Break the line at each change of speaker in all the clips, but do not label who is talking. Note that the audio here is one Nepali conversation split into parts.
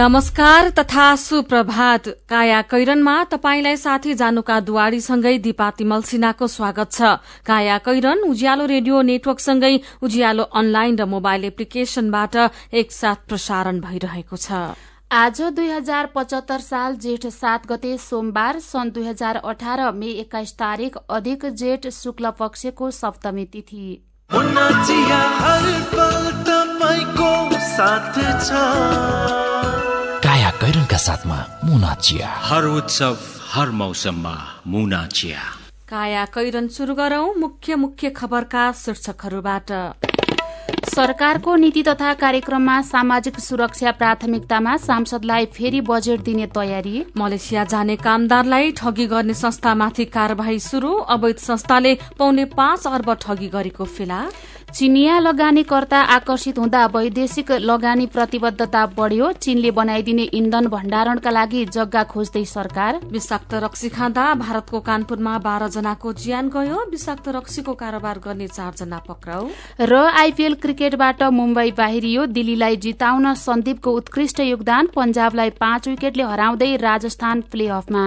नमस्कार तथा सुप्रभात। काया कैरनमा तपाईंलाई साथी जानुका दुवारीसँगै दिपा तिमल सिन्हाको स्वागत छ। काया कैरन उज्यालो रेडियो नेटवर्कसँगै उज्यालो अनलाइन र मोबाइल एप्लिकेशनबाट एकसाथ प्रसारण भइरहेको छ।
आज दुई हजार पचहत्तर साल जेठ सात गते सोमबार सन् दुई हजार अठार मे एक्काइस तारीक अधिक जेठ शुक्ल पक्षको सप्तमी तिथि।
काया कैरनका साथमा मुना चिया।
हर उत्सव हर मौसममा मुना चिया।
काया कैरन शुरू गरौं मुख्य मुख्य खबरका शीर्षकहरूबाट।
सरकारको नीति तथा कार्यक्रममा सामाजिक सुरक्षा प्राथमिकतामा सांसदलाई फेरि बजेट दिने तयारी।
मलेसिया जाने कामदारलाई ठगी गर्ने संस्थामाथि कार्यवाही शुरू अवैध संस्थाले पौने पाँच अर्ब ठगी गरेको फेला।
चिनिया लगानीकर्ता आकर्षित हुँदा वैदेशिक लगानी प्रतिबद्धता बढ़्यो। चीनले बनाइदिने इन्धन भण्डारणका लागि जग्गा खोज्दै सरकार।
विषाक्त रक्सी खाँदा भारतको कानपुरमा बाह्र जनाको ज्यान गयो। विषाक्त रक्सीको कारोबार गर्ने चारजना पक्राउ।
र आइपीएल क्रिकेटबाट मुम्बई बाहिरियो। दिल्लीलाई जिताउन सन्दीपको उत्कृष्ट योगदान। पञ्जाबलाई पाँच विकेटले हराउँदै राजस्थान प्ले अफमा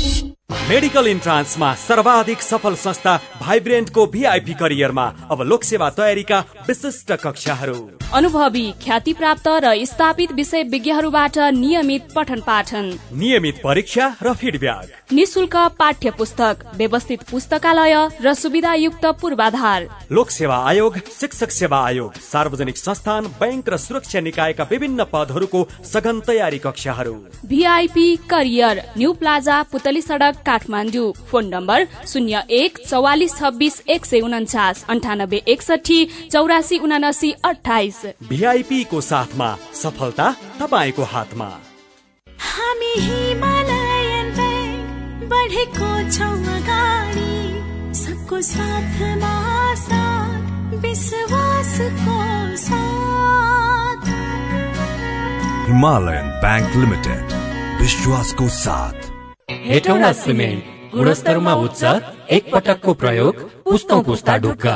मेडिकल इन्ट्रान्समा सर्वाधिक सफल संस्था भाइब्रेन्टको भिआइपी करियरमा अब लोकसेवा तयारीका विशिष्ट कक्षाहरू।
अनुभवी ख्याति प्राप्त र स्थापित विषय विज्ञहरूबाट नियमित पठन पाठन
नियमित परीक्षा र फिडब्याक।
निशुल्क पाठ्य पुस्तक व्यवस्थित पुस्तकालय र सुविधायुक्त पूर्वाधार।
लोक सेवा आयोग शिक्षक सेवा आयोग सार्वजनिक संस्थान बैंक र सुरक्षा निकायका विभिन्न पदहरूको सघन तयारी कक्षाहरू।
VIP career new plaza Putali Sadak Kathmandu. Phone number शून्य एक चौवालिस छब्बिस एक सय उन्चास अन्ठानब्बे एकसठी चौरासी उनासी अठाइस
भिआइपी को साथमा सफलता तपाईँको हातमा।
हामी हिमालयन ब्याङ्क बढेको छौँ अगाडि। सबको साथमा साथ विश्वासको साथ।
हिमालयन ब्याङ्क लिमिटेड विश्वासको साथ।
हेटौँडा सिमेन्ट गुणस्तरमा उच्च एक पटकको प्रयोग पुस्तौँ पुस्ता ढुक्का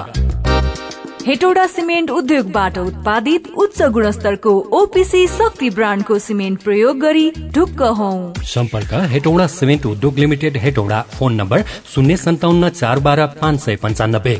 हेटौडा सिमेन्ट उद्योगबाट उत्पादित उच्च गुणस्तरको ओपिसी शक्ति ब्रान्डको सिमेन्ट प्रयोग गरी ढुक्क हौ
सम्पर्क हेटौडा सिमेन्ट उद्योग लिमिटेड हेटौडा फोन नम्बर शून्य सन्ताउन्न चार बाह्र पाँच सय पन्चानब्बे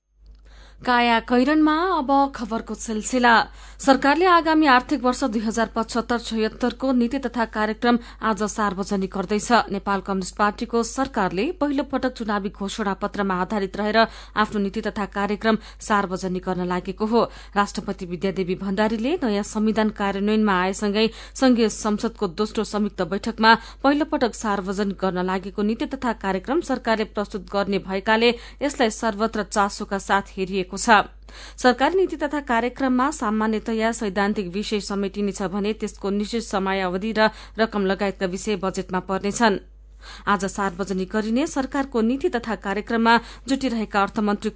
काया कैरनमा अब खबरको सिलसिला। सरकारले आगामी आर्थिक वर्ष दुई हजार पचहत्तर छयत्तरको नीति तथा कार्यक्रम आज सार्वजनिक गर्दैछ। नेपाल कम्युनिष्ट पार्टीको सरकारले पहिलो पटक चुनावी घोषणा पत्रमा आधारित रहेर आफ्नो नीति तथा कार्यक्रम सार्वजनिक गर्न लागेको हो। राष्ट्रपति विद्यादेवी भण्डारीले नयाँ संविधान कार्यान्वयनमा आएसँगै संघीय संसदको दोस्रो संयुक्त बैठकमा पहिलो पटक सार्वजनिक गर्न लागेको नीति तथा कार्यक्रम सरकारले प्रस्तुत गर्ने भएकाले यसलाई सर्वत्र चासोका साथ हेरिएको छ। सरकारी नीति तथा कार्यक्रममा सामान्यतया सैद्धान्तिक विषय समेटिनेछ भने त्यसको निश्चित समयावधि र रकम लगायतका विषय बजेटमा पर्नेछन्। आज सार्वजनिक गरिने सरकारको नीति तथा कार्यक्रममा जुटिरहेका अर्थमन्त्री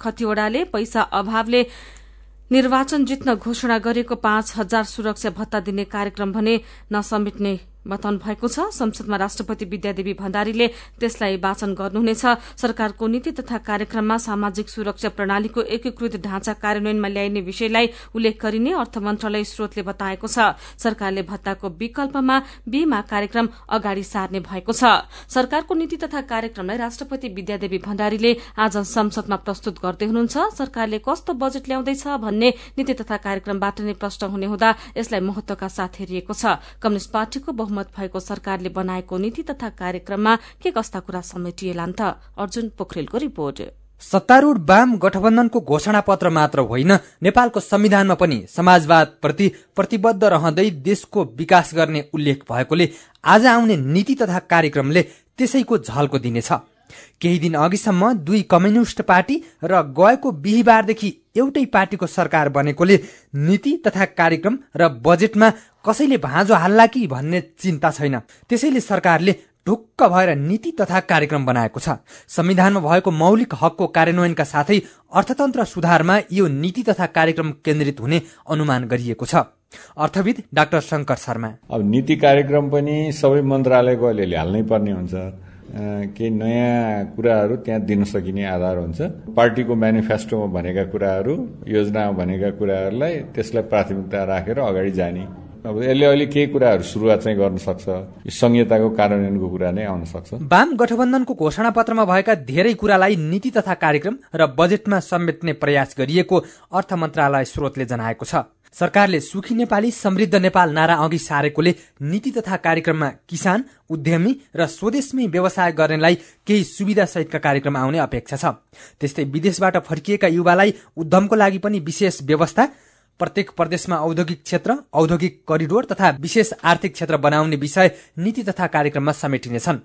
खतिवड़ाले पैसा अभावले निर्वाचन जित्न घोषणा गरेको पाँच हजार सुरक्षा भत्ता दिने कार्यक्रम भने नसमेट्ने बताउनु भएको छ। संसदमा राष्ट्रपति विद्यादेवी भण्डारीले त्यसलाई वाचन गर्नुहुनेछ। सरकारको नीति तथा कार्यक्रममा सामाजिक सुरक्षा प्रणालीको एकीकृत ढाँचा कार्यान्वयनमा ल्याइने विषयलाई उल्लेख गरिने अर्थ मन्त्रालय स्रोतले बताएको छ। सरकारले भत्ताको विकल्पमा बीमा कार्यक्रम अगाडि सार्ने भएको छ। सरकारको नीति तथा कार्यक्रमलाई राष्ट्रपति विद्यादेवी भण्डारीले आज संसदमा प्रस्तुत गर्दै हुनुहुन्छ। सरकारले कस्तो बजेट ल्याउँदैछ भन्ने नीति तथा कार्यक्रमबाट नै प्रश्न हुने हुँदा यसलाई महत्वका साथ हेरिएको छ। कम्युनिष्ट पार्टीको भएको सरकारले बनाएको नीति तथा कार्यक्रममा के कस्ता कुरा समेटिएलान् त? अर्जुन पोखरेलको रिपोर्ट।
सत्तारूढ़ वाम गठबन्धनको घोषणा पत्र मात्र होइन नेपालको संविधानमा पनि समाजवाद प्रति प्रतिबद्ध रहँदै देशको विकास गर्ने उल्लेख भएकोले आज आउने नीति तथा कार्यक्रमले त्यसैको झल्को दिनेछ। केही दिन अघिसम्म दुई कम्युनिष्ट पार्टी र गएको बिहिबारदेखि एउटै पार्टीको सरकार बनेकोले नीति तथा कार्यक्रम र बजेटमा कसैले भाँजो हाल्ला कि भन्ने चिन्ता छैन। त्यसैले सरकारले ढुक्क भएर नीति तथा कार्यक्रम बनाएको छ। संविधानमा भएको मौलिक हकको कार्यान्वयनका साथै अर्थतन्त्र सुधारमा यो नीति तथा कार्यक्रम केन्द्रित हुने अनुमान गरिएको छ। अर्थविद डाक्टर शङ्कर शर्मा।
अब नीति कार्यक्रम पनि सबै मन्त्रालयको अलिअलि हाल्नै पर्ने हुन्छ। केही नयाँ कुराहरू त्यहाँ दिन सकिने आधार हुन्छ। पार्टीको म्यानिफेस्टोमा भनेका कुराहरू योजनामा भनेका कुराहरूलाई त्यसलाई प्राथमिकता राखेर अगाडि जाने। अब यसले अहिले केही कुराहरू सुरुवात चाहिँ गर्न सक्छ। संहिताको कार्यान्वयनको कुरा नै आउन सक्छ।
वाम गठबन्धनको घोषणा पत्रमा भएका धेरै कुरालाई नीति तथा कार्यक्रम र बजेटमा समेट्ने प्रयास गरिएको अर्थ मन्त्रालय स्रोतले जनाएको छ। सरकारले सुखी नेपाली समृद्ध नेपाल नारा अघि सारेकोले नीति तथा कार्यक्रममा किसान उद्यमी र स्वदेशमै व्यवसाय गर्नेलाई केही सुविधा सहितका कार्यक्रम आउने अपेक्षा छ। त्यस्तै विदेशबाट फर्किएका युवालाई उद्यमको लागि पनि विशेष व्यवस्था प्रत्येक प्रदेशमा औद्योगिक क्षेत्र औद्योगिक करिडोर तथा विशेष आर्थिक क्षेत्र बनाउने विषय नीति तथा कार्यक्रममा समेटिनेछन्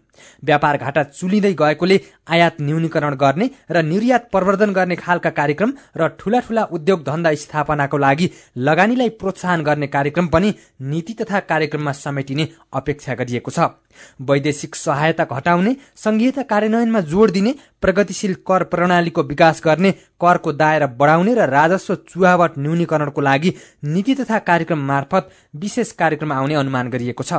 व्यापार घाटा चुलिँदै गएकोले आयात न्यूनीकरण गर्ने र निर्यात प्रवर्धन गर्ने खालका कार्यक्रम र ठूला ठूला उद्योग धन्दा स्थापनाको लागि लगानीलाई प्रोत्साहन गर्ने कार्यक्रम पनि नीति तथा कार्यक्रममा समेटिने अपेक्षा गरिएको छ। वैदेशिक सहायता घटाउने संघीयता कार्यान्वयनमा जोड़ दिने प्रगतिशील कर प्रणालीको विकास गर्ने करको दायरा बढ़ाउने र राजस्व चुहावट न्यूनीकरणको लागि नीति तथा कार्यक्रम मार्फत विशेष कार्यक्रम आउने अनुमान गरिएको छ।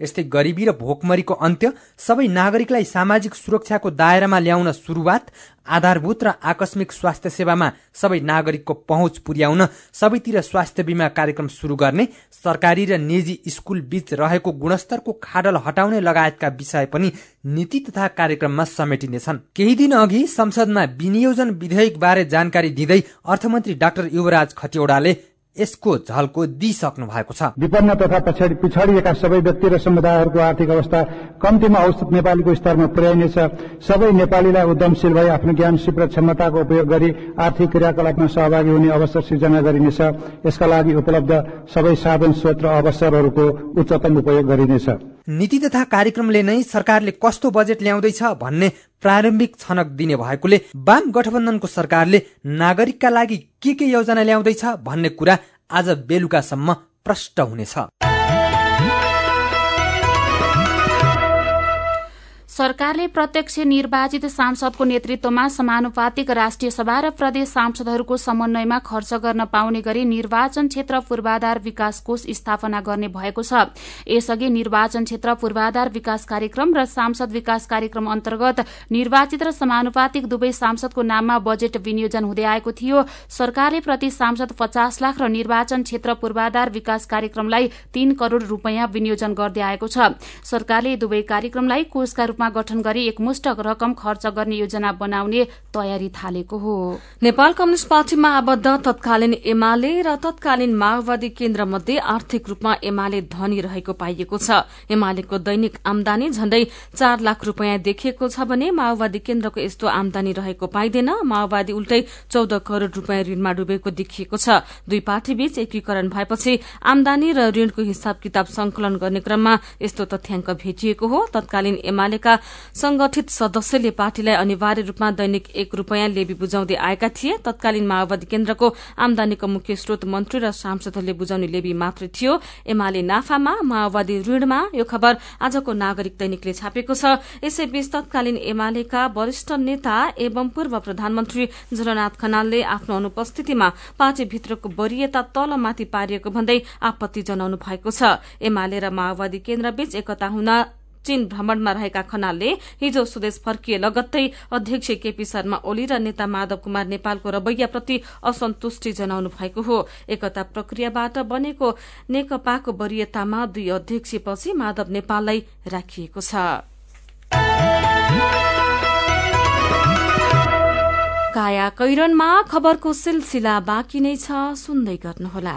यस्तै गरिबी र भोकमरीको अन्त्य सबै नागरिकलाई सामाजिक सुरक्षाको दायरामा ल्याउन शुरूआत आधारभूत र आकस्मिक स्वास्थ्य सेवामा सबै नागरिकको पहुँच पुर्याउन सबैतिर स्वास्थ्य बीमा कार्यक्रम शुरू गर्ने सरकारी र निजी स्कूल बीच रहेको गुणस्तरको खाडल हटाउने लगायतका विषय पनि नीति तथा कार्यक्रममा समेटिनेछन्। केही दिन अघि संसदमा विनियोजन विधेयक बारे जानकारी दिँदै अर्थमन्त्री डाक्टर युवराज खतिवड़ाले यसको झल्को दिइसक्नु भएको छ।
विपन्न तथा पछाडि पिछाडिएका सबै व्यक्ति र समुदायहरूको आर्थिक अवस्था कम्तीमा औसत नेपालीको स्तरमा पुर्याइनेछ सबै नेपालीलाई उद्यमशील भई आफ्नो ज्ञान सिप र क्षमताको उपयोग गरी आर्थिक क्रियाकलापमा सहभागी हुने अवसर सिर्जना गरिनेछ। यसका लागि उपलब्ध सबै साधन स्रोत र अवसरहरूको उच्चतम उपयोग गरिनेछ।
नीति तथा कार्यक्रमले नै सरकारले कस्तो बजेट ल्याउँदैछ भन्ने प्रारम्भिक छनक दिने भएकोले वाम गठबन्धनको सरकारले नागरिकका लागि के के योजना ल्याउँदैछ भन्ने कुरा आज बेलुकासम्म प्रष्ट हुनेछ।
सरकारले प्रत्यक्ष निर्वाचित सांसदको नेतृत्वमा समानुपातिक राष्ट्रिय सभा र प्रदेश सांसदहरूको समन्वयमा खर्च गर्न पाउने गरी निर्वाचन क्षेत्र पूर्वाधार विकास कोष स्थापना गर्ने भएको छ। यसअघि निर्वाचन क्षेत्र पूर्वाधार विकास कार्यक्रम र सांसद विकास कार्यक्रम अन्तर्गत निर्वाचित र समानुपातिक दुवै सांसदको नाममा बजेट विनियोजन हुँदै आएको थियो। सरकारले प्रति सांसद पचास लाख र निर्वाचन क्षेत्र पूर्वाधार विकास कार्यक्रमलाई तीन करोड़ रूपियाँ विनियोजन गर्दै आएको छ। सरकारले दुवै कार्यक्रमलाई कोषका रूपमा रूपमा गठन गरी एकमुष्ट रकम खर्च गर्ने योजना बनाउने तयारी थालेको हो।
नेपाल कम्युनिष्ट पार्टीमा आबद्ध तत्कालीन एमाले र तत्कालीन माओवादी केन्द्र मध्ये आर्थिक रूपमा एमाले धनी रहेको पाइएको छ। एमालेको दैनिक आमदानी झण्डै चार लाख रूपियाँ देखिएको छ भने माओवादी केन्द्रको यस्तो आमदानी रहेको पाइँदैन। माओवादी उल्टै चौध करोड़ रूपियाँ ऋणमा डुबेको देखिएको छ। दुई पार्टीबीच एकीकरण भएपछि आमदानी र ऋणको हिसाब किताब संकलन गर्ने क्रममा यस्तो तथ्याङ्क भेटिएको हो। तत्कालीन एमालेका एमालेका संगठित सदस्यले पार्टीलाई अनिवार्य रूपमा दैनिक एक रूपियाँ लेबी बुझाउँदै आएका थिए। तत्कालीन माओवादी केन्द्रको आमदानीको मुख्य स्रोत मन्त्री र सांसदहरूले बुझाउने लेबी मात्रै थियो। एमाले नाफामा माओवादी ऋणमा यो खबर आजको नागरिक दैनिकले छापेको छ। यसैबीच तत्कालीन एमालेका वरिष्ठ नेता एवं पूर्व प्रधानमन्त्री झलनाथ खनालले आफ्नो अनुपस्थितिमा पार्टीभित्रको वरियता तलमाथि पारिएको भन्दै आपत्ति जनाउनु भएको छ। एमाले र माओवादी केन्द्रबीच एकता हुन चीन भ्रमणमा रहेका खनालले हिजो स्वदेश फर्किए लगत्तै अध्यक्ष केपी शर्मा ओली र नेता माधव कुमार नेपालको रवैयाप्रति असन्तुष्टि जनाउनु भएको हो। एकता प्रक्रियाबाट बनेको नेकपाको वरियतामा दुई अध्यक्षपछि माधव नेपाललाई राखिएको छ। काया कैरनमा खबरको सिलसिला बाँकी नै छ सुन्दै गर्नुहोला।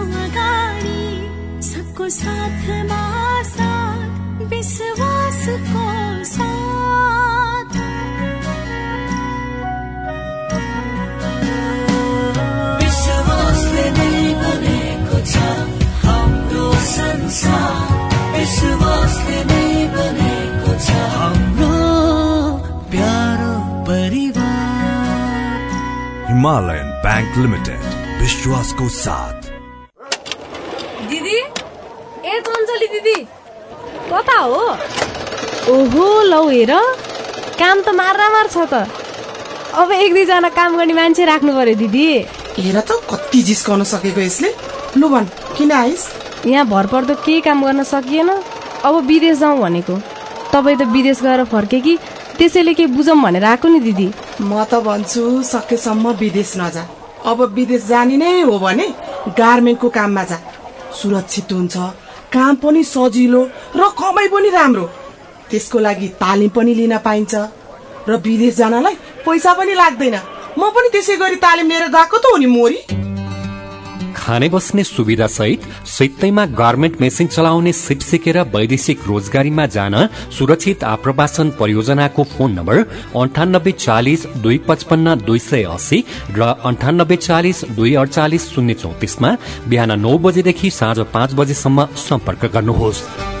सबको साथमा साथ विश्वासको साथ।
विश्वासले नै बनेको छ हाम्रो संसार। विश्वासले नै बनेको छ हाम्रो प्यारो परिवार।
हिमालयन बैंक लिमिटेड विश्वासको साथ
दिदी ए चञ्चली दिदी कता हो
ओहो लौ हेर। काम त मार छ त। अब एक दुईजना काम गर्ने मान्छे राख्नु पर्यो दिदी।
हेर त कति जिस्काउन सकेको यसले। लु भन किन आइस?
यहाँ भरपर्दो केही काम गर्न सकिएन। अब विदेश जाउँ भनेको। तपाईँ त विदेश गएर फर्के कि? त्यसैले केही बुझौँ भनेर आएको नि दिदी।
म त भन्छु सकेसम्म विदेश नजा। अब विदेश जाने नै हो भने गार्मेन्टको काममा जा। सुरक्षित हुन्छ। काम पनि सजिलो र कमाइ पनि राम्रो। त्यसको लागि तालिम पनि लिन पाइन्छ। र विदेश जानलाई पैसा पनि लाग्दैन। म पनि त्यसै गरी तालिम लिएर गएको त हो नि मोरी।
खाने बस्ने सुविधा सहित सित्तैमा गार्मेन्ट मेसिन चलाउने सिप सिकेर वैदेशिक रोजगारीमा जान सुरक्षित आप्रवासन परियोजनाको फोन नम्बर अन्ठानब्बे चालिस दुई पचपन्न दुई सय अस्सी र अन्ठानब्बे चालिस दुई अडचालिस शून्य चौतिसमा बिहान नौ बजेदेखि साँझ पाँच बजेसम्म सम्पर्क गर्नुहोस्।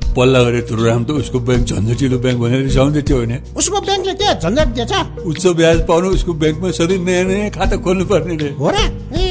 पल्ला गरे तुरुराम त उसको ब्याङ्क झन्झटिलो ब्याङ्क भनेर रिसाउँदै थियो होइन?
उसको ब्याङ्कले के झन्झट दिएछ?
उच्च ब्याज पाउनु उसको ब्याङ्कमा सधैँ नयाँ नयाँ खाता खोल्नु पर्ने रे।
हो र? ए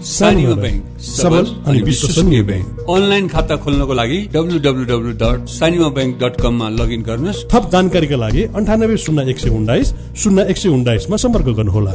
सानिमा ब्याङ्क सबल अनि विश्वसनीय ब्याङ्क। अनलाइन खाता खोल्नको लागि W W W dot Sanima bank dot कममा लगइन गर्नुहोस्।
थप जानकारीका लागि अन्ठानब्बे शून्य एक सय उन्नाइस शून्य एक सय उन्नाइसमा सम्पर्क गर्नुहोला।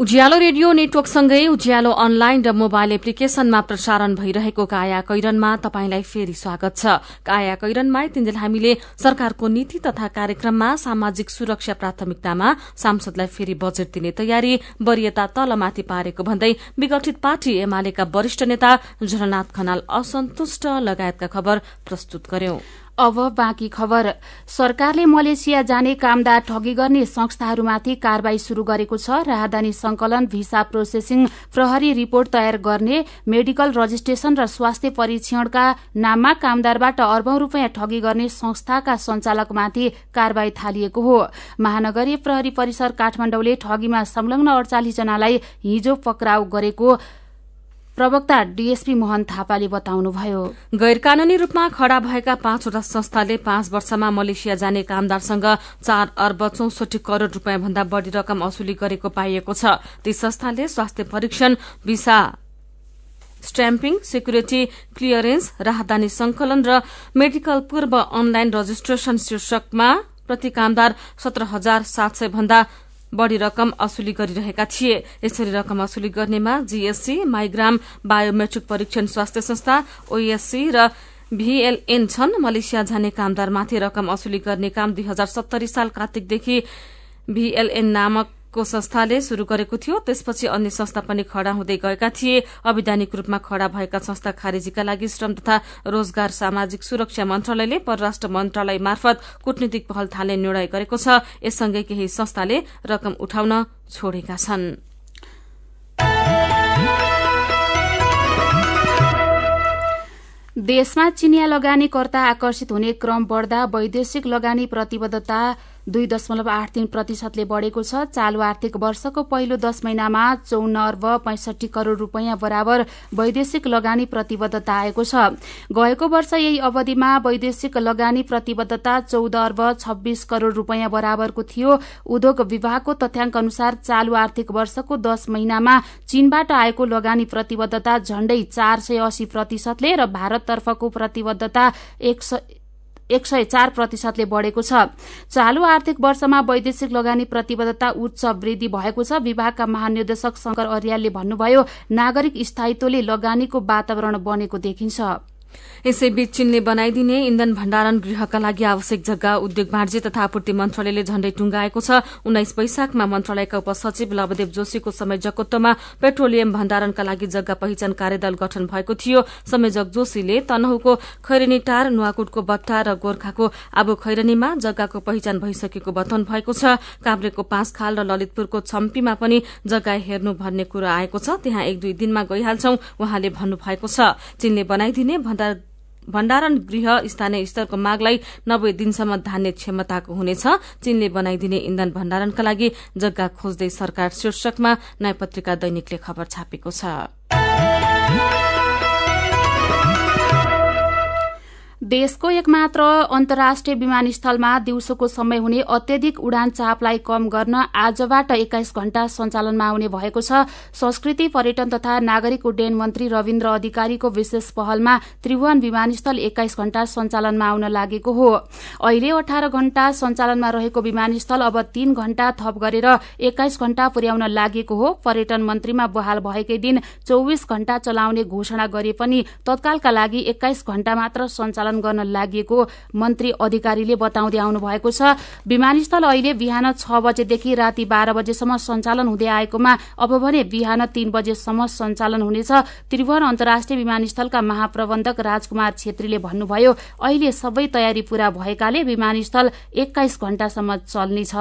उज्यालो रेडियो नेटवर्कसँगै उज्यालो अनलाइन र मोबाइल एप्लिकेशनमा प्रसारण भइरहेको काया कैरनमा तपाईंलाई फेरि स्वागत छ। काया कैरनमा तिनजेल हामीले सरकारको नीति तथा कार्यक्रममा सामाजिक सुरक्षा प्राथमिकतामा सांसदलाई फेरि बजेट दिने तयारी वरियता तलमाथि पारेको भन्दै विगठित पार्टी एमालेका वरिष्ठ नेता झलनाथ खनाल असन्तुष्ट लगायतका खबर प्रस्तुत गर्यौं।
अब बाँकी खबर। सरकारले मलेसिया जाने कामदार ठगी गर्ने संस्थाहरूमाथि कार्यवाही शुरू गरेको छ। राहदानी संकलन भिसा प्रोसेसिङ प्रहरी रिपोर्ट तयार गर्ने मेडिकल रजिस्ट्रेशन र स्वास्थ्य परीक्षणका नाममा कामदारबाट अर्बौं रूपियाँ ठगी गर्ने संस्थाका सञ्चालकमाथि कार्यवाही थालिएको हो। महानगरीय प्रहरी परिसर काठमाडौँले ठगीमा संलग्न अडचालिस जनालाई हिजो पक्राउ गरेको प्रवक्ता डीएसपी मोहन थापाले बताउनुभयो।
गैर कानूनी रूपमा खड़ा भएका पाँचवटा संस्थाले पाँच वर्षमा मलेसिया जाने कामदारसँग चार अर्ब चौसठी करोड़ रूपियाँ भन्दा बढ़ी रकम असुली गरेको पाइएको छ। ती संस्थाले स्वास्थ्य परीक्षण भिसा स्ट्याम्पिङ सेक्युरिटी क्लियरेन्स राहदानी संकलन र मेडिकल पूर्व अनलाइन रजिस्ट्रेशन शीर्षकमा प्रति कामदार सत्र हजार सात सय भन्दा बढ़ी रकम असुली गरिरहेका थिए। यसरी रकम असुली गर्नेमा जीएससी माइग्राम बायोमेट्रिक परीक्षण स्वास्थ्य संस्था ओएससी र भीएलएन छन्। मलेसिया जाने कामदारमाथि रकम असुली गर्ने काम दुई हजार सत्तरी साल कार्तिकदेखि भीएलएन नामक को संस्थाले शुरू गरेको थियो त्यसपछि अन्य संस्था पनि खड़ा हुँदै गएका थिए। अवैधानिक रूपमा खड़ा भएका संस्था खारेजीका लागि श्रम तथा रोजगार सामाजिक सुरक्षा मन्त्रालयले परराष्ट्र मन्त्रालय मार्फत कूटनीतिक पहल थाल्ने निर्णय गरेको छ। यससँगै केही संस्थाले रकम उठाउन छोडेका छन्।
देशमा चिनिया लगानीकर्ता आकर्षित हुने क्रम बढ़दा वैदेशिक लगानी प्रतिबद्धता दुई दशमलव आठ तीन प्रतिशतले बढ़ेको छ। चालू आर्थिक वर्षको पहिलो दश महिनामा चौन अर्ब पैंसठी करोड़ रूपियाँ बराबर वैदेशिक लगानी प्रतिबद्धता आएको छ। गएको वर्ष यही अवधिमा वैदेशिक लगानी प्रतिबद्धता चौध अर्ब छब्बीस करोड़ रूपियाँ बराबरको थियो। उद्योग विभागको तथ्याङ्क अनुसार चालू आर्थिक वर्षको दश महिनामा चीनबाट आएको लगानी प्रतिबद्धता झण्डै चार सय अस्सी प्रतिशतले र भारततर्फको प्रतिबद्धता एक सय चार प्रतिशतले बढ़ेको छ। चालू आर्थिक वर्षमा वैदेशिक लगानी प्रतिबद्धता उच्च वृद्धि भएको छ। विभागका महानिर्देशक शंकर अर्यालले भन्नुभयो नागरिक स्थायित्वले लगानीको वातावरण बनेको देखिन्छ।
यसैबीच चीनले बनाइदिने इन्धन भण्डारण गृहका लागि आवश्यक जग्गा उद्योग वाणिज्य तथा आपूर्ति मन्त्रालयले झण्डै टुंगाएको छ। उन्नाइस वैशाखमा मन्त्रालयका उपसचिव लवदेव जोशीको संयोजकत्वमा पेट्रोलियम भण्डारणका लागि जग्गा पहिचान कार्यदल गठन भएको थियो। संयोजक जोशीले तनहुको खैरनीटार नुवाकोटको बट्टा र गोर्खाको आबु खैरनीमा जग्गाको पहिचान भइसकेको बताउनु भएको छ। काभ्रेको पाँचखाल र ललितपुरको छम्पीमा पनि जग्गा हेर्नु भन्ने कुरा आएको छ। त्यहाँ एक दुई दिनमा गइहाल्छौ उहाँले भन्नुभएको छ। चीनले बनाइदिने भण्डारण गृह स्थानीय स्तरको मागलाई नब्बे दिनसम्म धान्ने क्षमताको हुनेछ। चीनले बनाइदिने इन्धन भण्डारणका लागि जग्गा खोज्दै सरकार शीर्षकमा नयाँ पत्रिका दैनिकले खबर छापेको छ।
देशको एकमात्र अन्तर्राष्ट्रिय विमानस्थलमा दिउँसोको समय हुने अत्यधिक उडान चापलाई कम गर्न आजबाट एक्काइस घण्टा सञ्चालनमा आउने भएको छ। संस्कृति पर्यटन तथा नागरिक उड्डयन मन्त्री रविन्द्र अधिकारीको विशेष पहलमा त्रिभुवन विमानस्थल एक्काइस घण्टा सञ्चालनमा आउन लागेको हो। अहिले अठार घण्टा सञ्चालनमा रहेको विमानस्थल अब तीन घण्टा थप गरेर एक्काइस घण्टा पुर्याउन लागेको हो। पर्यटन मन्त्रीमा बहाल भएकै दिन चौविस घण्टा चलाउने घोषणा गरे पनि तत्कालका लागि एक्काइस घण्टा मात्र सञ्चालन गर्न लागि मन्त्री अधिकारीले बताउँदै आउनु भएको छ। विमानस्थल अहिले बिहान छ बजेदेखि राति बाह्र बजेसम्म सञ्चालन हुँदै आएकोमा अब भने बिहान तीन बजेसम्म सञ्चालन हुनेछ। त्रिभुवन अन्तर्राष्ट्रिय विमानस्थलका महाप्रबन्धक राजकुमार छेत्रीले भन्नुभयो अहिले सबै तयारी पूरा भएकाले विमानस्थल एक्काइस घण्टासम्म चल्नेछ।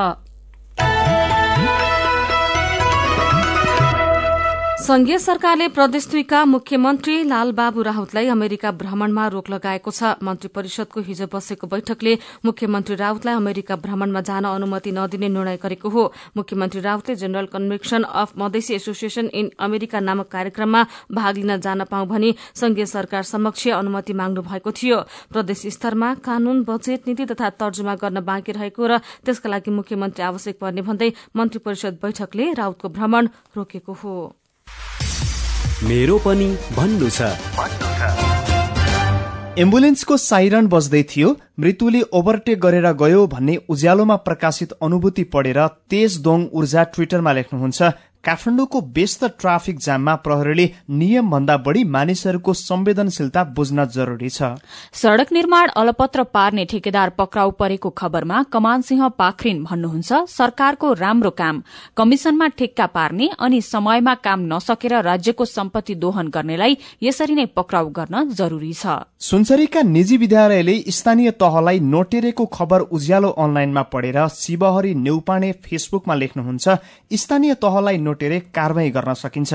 संघीय सरकारले प्रदेश दुईका मुख्यमन्त्री लालबाबु राउतलाई अमेरिका भ्रमणमा रोक लगाएको छ। मन्त्री परिषदको हिजो बसेको बैठकले मुख्यमन्त्री राउतलाई अमेरिका भ्रमणमा जान अनुमति नदिने निर्णय गरेको हो। मुख्यमन्त्री राउतले general convention of Madhesi association in America नामक कार्यक्रममा भाग लिन जान पाउ भनी संघीय सरकार समक्ष अनुमति माग्नु भएको थियो। प्रदेश स्तरमा कानून बजेट नीति तथा तर्जुमा गर्न बाँकी रहेको र त्यसका लागि मुख्यमन्त्री आवश्यक पर्ने भन्दै मन्त्री परिषद बैठकले राउतको भ्रमण रोकेको हो।
मेरो पनि भन्नु छ।
एम्बुलेन्सको साइरन बज्दै थियो मृत्युले ओभरटेक गरेर गयो भन्ने उज्यालोमा प्रकाशित अनुभूति पढेर तेज दोङ ऊर्जा ट्विटरमा लेख्नुहुन्छ काठमाडौँको व्यस्त ट्राफिक जाममा प्रहरीले नियम भन्दा बढ़ी मानिसहरूको संवेदनशीलता बुझ्न जरूरी छ।
सड़क निर्माण अलपत्र पार्ने ठेकेदार पक्राउ परेको खबरमा कमान सिंह पाखरिन भन्नुहुन्छ सरकारको राम्रो काम कमिशनमा ठेक्का पार्ने अनि समयमा काम नसकेर राज्यको सम्पत्ति दोहन गर्नेलाई यसरी नै पक्राउ गर्न जरूरी छ।
सुनसरीका निजी विद्यालयले स्थानीय तहलाई नोटेरेको खबर उज्यालो अनलाइनमा पढेर शिवहरी नेउपाने फेसबुकमा लेख्नुहुन्छ स्थानीय तहलाई नोटेरे कारवाही गर्न सकिन्छ।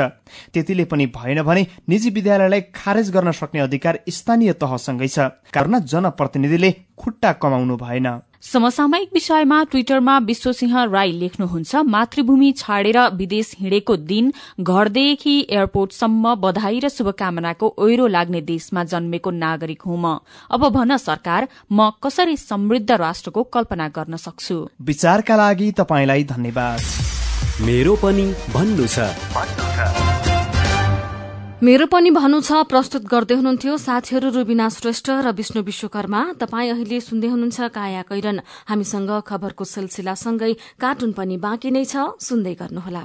त्यतिले पनि भएन भने निजी विद्यालयलाई खारेज गर्न सक्ने अधिकार स्थानीय तहसँगै छ कारण जनप्रतिनिधिले खुट्टा कमाउनु भएन।
समसामयिक विषयमा ट्विटरमा विश्वसिंह राई लेख्नुहुन्छ मातृभूमि छाडेर विदेश हिँडेको दिन घरदेखि एयरपोर्टसम्म बधाई र शुभकामनाको ओहिरो लाग्ने देशमा जन्मेको नागरिक हुँ म। अब भन सरकार म कसरी समृद्ध राष्ट्रको कल्पना गर्न सक्छु?
विचारका लागि तपाईँलाई धन्यवाद।
मेरो पनि भन्नु छ।
मेरो पनि भन्नु छ प्रस्तुत गर्दै हुनुहुन्थ्यो साथीहरू रुबिना श्रेष्ठ र विष्णु विश्वकर्मा। तपाईँ अहिले सुन्दै हुनुहुन्छ काया कैरन। हामीसँग खबरको सिलसिलासँगै कार्टुन पनि बाँकी नै छ सुन्दै गर्नुहोला।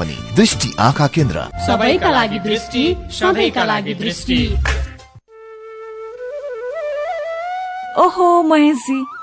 पनि दृष्टि आँखा केन्द्र।
सबैका लागि दृष्टि सबैका लागि दृष्टि।
ओहो महेशजी।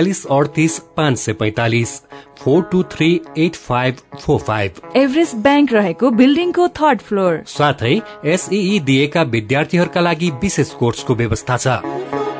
बयालिस अडतिस पाँच सय पैतालिस four two three eight five four five
Everest bank रहेको बिल्डिङको थर्ड फ्लोर
साथै एसई दिएका विद्यार्थीहरूका लागि विशेष कोर्सको व्यवस्था छ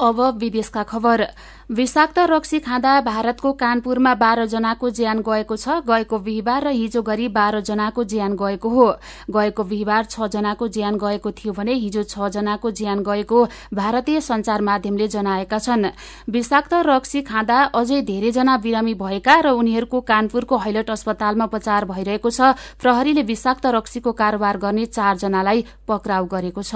अब विदेशका खबर। विषाक्त रक्सी खाँदा भारतको कानपुरमा बाह्र जनाको ज्यान गएको छ। गएको बिहिबार र हिजो गरी बाह्र जनाको ज्यान गएको हो। गएको बिहिबार छ जनाको ज्यान गएको थियो भने हिजो छ जनाको ज्यान गएको भारतीय संचार माध्यमले जनाएका छन्। विषाक्त रक्सी खाँदा अझै धेरैजना बिरामी भएका र उनीहरूको कानपुरको हैलट अस्पतालमा उपचार भइरहेको छ। प्रहरीले विषाक्त रक्सीको कारोबार गर्ने चारजनालाई पक्राउ गरेको छ।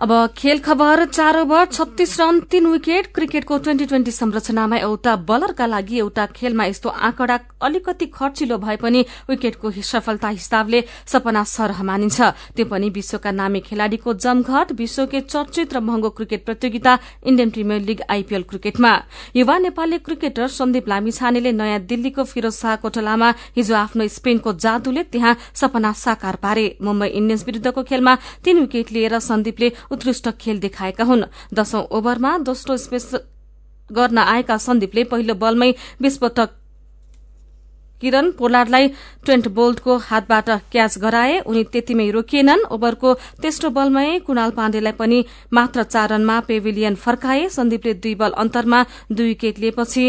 अब खेल खबर चार ओभर छत्तीस रन तीन विकेट। क्रिकेटको ट्वेन्टी ट्वेन्टी संरचनामा एउटा बलरका लागि एउटा खेलमा यस्तो आँकडा अलिकति खर्चिलो भए पनि विकेटको सफलता हिसाबले सपना सरह मानिन्छ। त्यो पनि विश्वका नामी खेलाड़ीको जमघट विश्वकै चर्चित र महँगो क्रिकेट प्रतियोगिता इण्डियन प्रिमियर लीग आईपीएल क्रिकेटमा। युवा नेपाली क्रिकेटर सन्दीप लामिछानेले नयाँ दिल्लीको फिरोज शाह कोटलामा हिजो आफ्नो स्पेनको जादुले त्यहाँ सपना साकार पारे। मुम्बई इण्डियन्स विरूद्धको खेलमा तीन विकेट लिएर सन्दीपले उत्कृष्ट खेल देखाएका हुन्। दशौं ओभरमा दोस्रो स्पेस गर्न आएका सन्दीपले पहिलो बलमै बीस पटक किरण पोलार्डलाई ट्वेन्ट बोल्टको हातबाट क्याच गराए। उनी त्यतिमै रोकिएनन्। ओभरको तेस्रो बलमै कुणाल पाण्डेलाई पनि मात्र चार रनमा पेभिलियन फर्काए। सन्दीपले दुई बल अन्तरमा दुई विकेट लिएपछि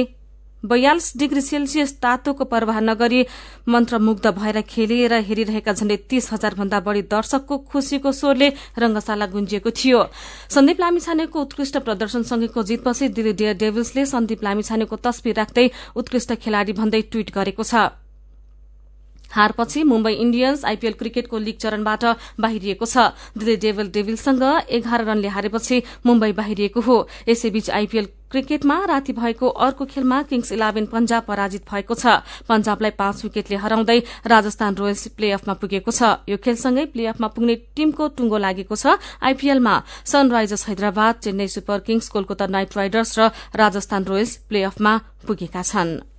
बयालिस डिग्री सेल्सियस तातोको प्रवाह नगरी मन्त्रमुग्ध भएर खेलिएर हेरिरहेका झण्डै तीस हजार भन्दा बढ़ी दर्शकको खुशीको स्वरले रंगशाला गुन्जिएको थियो। सन्दीप लामिछानेको उत्कृष्ट प्रदर्शनसँगैको जितपछि दिल्ली डेयर डेभिल्सले सन्दीप लामिछानेको तस्विर राख्दै उत्कृष्ट खेलाड़ी भन्दै ट्वीट गरेको छ। हारपछि मुम्बई इण्डियन्स आईपीएल क्रिकेटको लीग चरणबाट बाहिरिएको छ। दिल्ली डेभल डेभिल्ससँग एघार रनले हारेपछि मुम्बई बाहिरिएको हो। यसैबीच आईपीएल क्रिकेटमा राति भएको अर्को खेलमा किङ्स इलेभेन पन्जाब पराजित भएको छ। पन्जाबलाई पाँच विकेटले हराउँदै राजस्थान रोयल्स प्ले अफमा पुगेको छ। यो खेलसँगै प्ले अफमा पुग्ने टीमको टुङ्गो लागेको छ। आईपीएलमा Sunrisers Hyderabad Chennai super Kings Kolkata night Riders र राजस्थान रोयल्स प्ले अफमा पुगेका छनृ।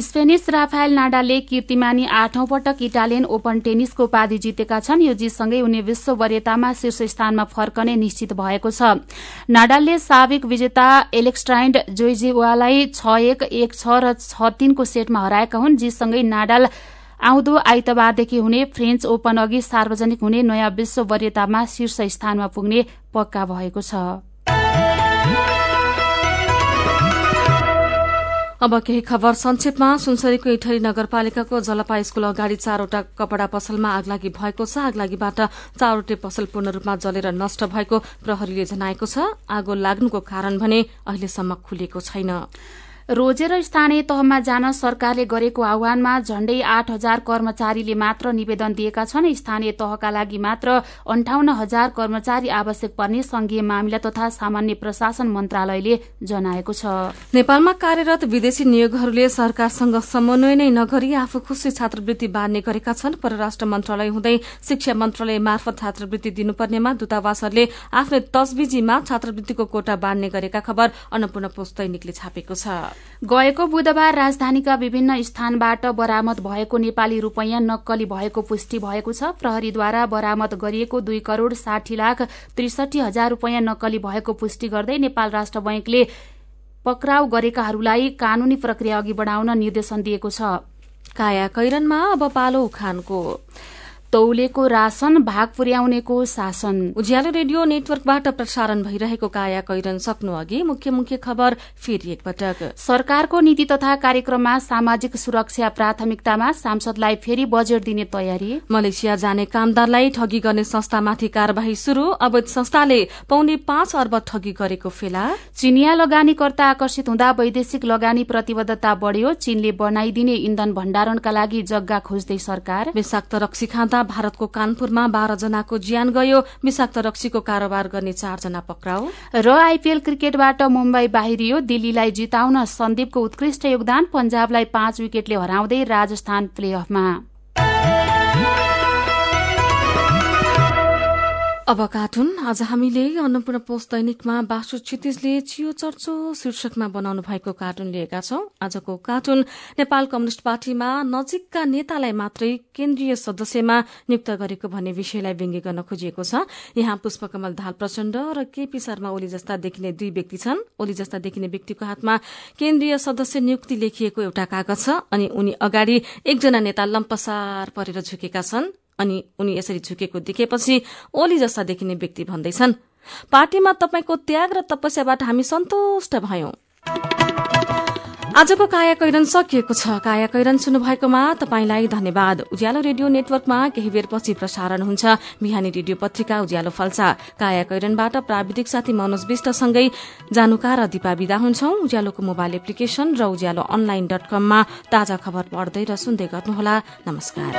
स्पेनिस राफायल नाडाले कीर्तिमानी आठौं पटक इटालियन ओपन टेनिसको उपाधि जितेका छन्। यो जितसँगै उनी विश्व वरियतामा शीर्ष स्थानमा फर्कने निश्चित भएको छ। नाडालले साबिक विजेता एलेक्स्ट्राइन्ड जोइजेवालाई छ एक एक छ र छ तीनको सेटमा हराएका हुन्। जितसँगै नाडाल आउँदो आइतबारदेखि हुने फ्रेन्च ओपन अघि सार्वजनिक हुने नयाँ विश्व वरियतामा शीर्ष स्थानमा पुग्ने पक्का भएको छ।
अब केही खबर संक्षेपमा। सुनसरीको इटहरी नगरपालिकाको जलपा स्कूल अगाडि चारवटा कपड़ा पसलमा आगलागी भएको छ। आगलागीबाट चारवटै पसल पूर्ण रूपमा जलेर नष्ट भएको प्रहरीले जनाएको छ। आगो लाग्नुको कारण भने अहिलेसम्म खुलेको छैन।
रोजेर स्थानीय तहमा जान सरकारले गरेको आह्वानमा झण्डै आठ हजार कर्मचारीले मात्र निवेदन दिएका छन्। स्थानीय तहका लागि मात्र अन्ठाउन्न हजार कर्मचारी आवश्यक पर्ने संघीय मामिला तथा सामान्य प्रशासन मन्त्रालयले जनाएको छ।
नेपालमा कार्यरत विदेशी नियोगहरूले सरकारसँग समन्वय नै नगरी आफू खुशी छात्रवृत्ति बाँड्ने गरेका छन्। परराष्ट्र मन्त्रालय हुँदै शिक्षा मन्त्रालय मार्फत छात्रवृत्ति दिनुपर्नेमा दूतावासहरूले आफ्नै तस्बिजीमा छात्रवृत्तिको कोटा बाँड्ने गरेका खबर अन्नपूर्ण पोस्ट दैनिकले छापेको छ।
गएको बुधबार राजधानीका विभिन्न स्थानबाट बरामद भएको नेपाली रूपैयाँ नक्कली भएको पुष्टि भएको छ। प्रहरीद्वारा बरामद गरिएको दुई करोड़ साठी लाख त्रिसठी हजार रूपैयाँ नक्कली भएको पुष्टि गर्दै नेपाल राष्ट्र बैंकले पक्राउ गरेकाहरूलाई कानूनी प्रक्रिया अघि बढ़ाउन निर्देशन दिएको छ।
काया कैरनमा अब पालो
तौलेको राशन भाग पुर्याउनेको शासन।
उज्यालो रेडियो नेटवर्कबाट प्रसारण भइरहेको काया कैरन सक्नु अघि मुख्य मुख्य खबर फेरि एकपटक
सरकारको नीति तथा कार्यक्रममा सामाजिक सुरक्षा प्राथमिकतामा सांसदलाई फेरि बजेट दिने तयारी।
मलेसिया जाने कामदारलाई ठगी गर्ने संस्थामाथि कार्यवाही शुरू अवैध संस्थाले पौने पाँच अर्ब ठगी गरेको फेला।
चिनिया लगानीकर्ता आकर्षित हुँदा वैदेशिक लगानी प्रतिबद्धता बढ़्यो चीनले बनाइदिने इन्धन भण्डारणका लागि जग्गा खोज्दै सरकार।
विषाक्त रक्सी खाँदा भारतको कानपुरमा बाह्र जनाको ज्यान गयो। विषाक्त रक्सीको कारोबार गर्ने चारजना पक्राउ।
र आइपीएल क्रिकेटबाट मुम्बई बाहिरियो। दिल्लीलाई जिताउन सन्दीपको उत्कृष्ट योगदान पञ्जाबलाई पाँच विकेटले हराउँदै राजस्थान प्ले
अब कार्टुन आज हामीले अन्नपूर्ण पोस्ट दैनिकमा बासु क्षितिजले चियो चर्चो शीर्षकमा बनाउनु भएको कार्टुन लिएका छौं। आजको कार्टुन नेपाल कम्युनिष्ट पार्टीमा नजिकका नेतालाई मात्रै केन्द्रीय सदस्यमा नियुक्त गरेको भन्ने विषयलाई व्यङ्ग्य गर्न खोजिएको छ। यहाँ पुष्पकमल धाल प्रचण्ड र केपी शर्मा ओली जस्ता देखिने दुई व्यक्ति छन्। ओली जस्ता देखिने व्यक्तिको हातमा केन्द्रीय सदस्य नियुक्ति लेखिएको एउटा कागज छ अनि उनी अगाडि एकजना नेता लम्पसार परेर झुकेका छन्। अनि उनी यसरी झुकेको देखेपछि ओली जस्ता देखिने व्यक्ति भन्दैछन्। पार्टीमा तपाईँको त्याग र तपस्याबाट हामी सन्तुष्ट भयौं। आजको काया कैरन सकिएको छ। काया कैरन सुन्नुभएकोमा तपाईँलाई धन्यवाद। उज्यालो रेडियो नेटवर्कमा केही बेरपछि प्रसारण हुन्छ। बिहानी रेडियो पत्रिका उज्यालो फल्सा। काया कैरनबाट प्राविधिक साथी मनोज विष्टसँगै जानुका र दिपा विदा हुन्छौ। उज्यालोको मोबाइल एप्लिकेशन र उज्यालो अनलाइन डट कममा ताजा खबर पढ्दै र सुन्दै गर्नुहोला। नमस्कार।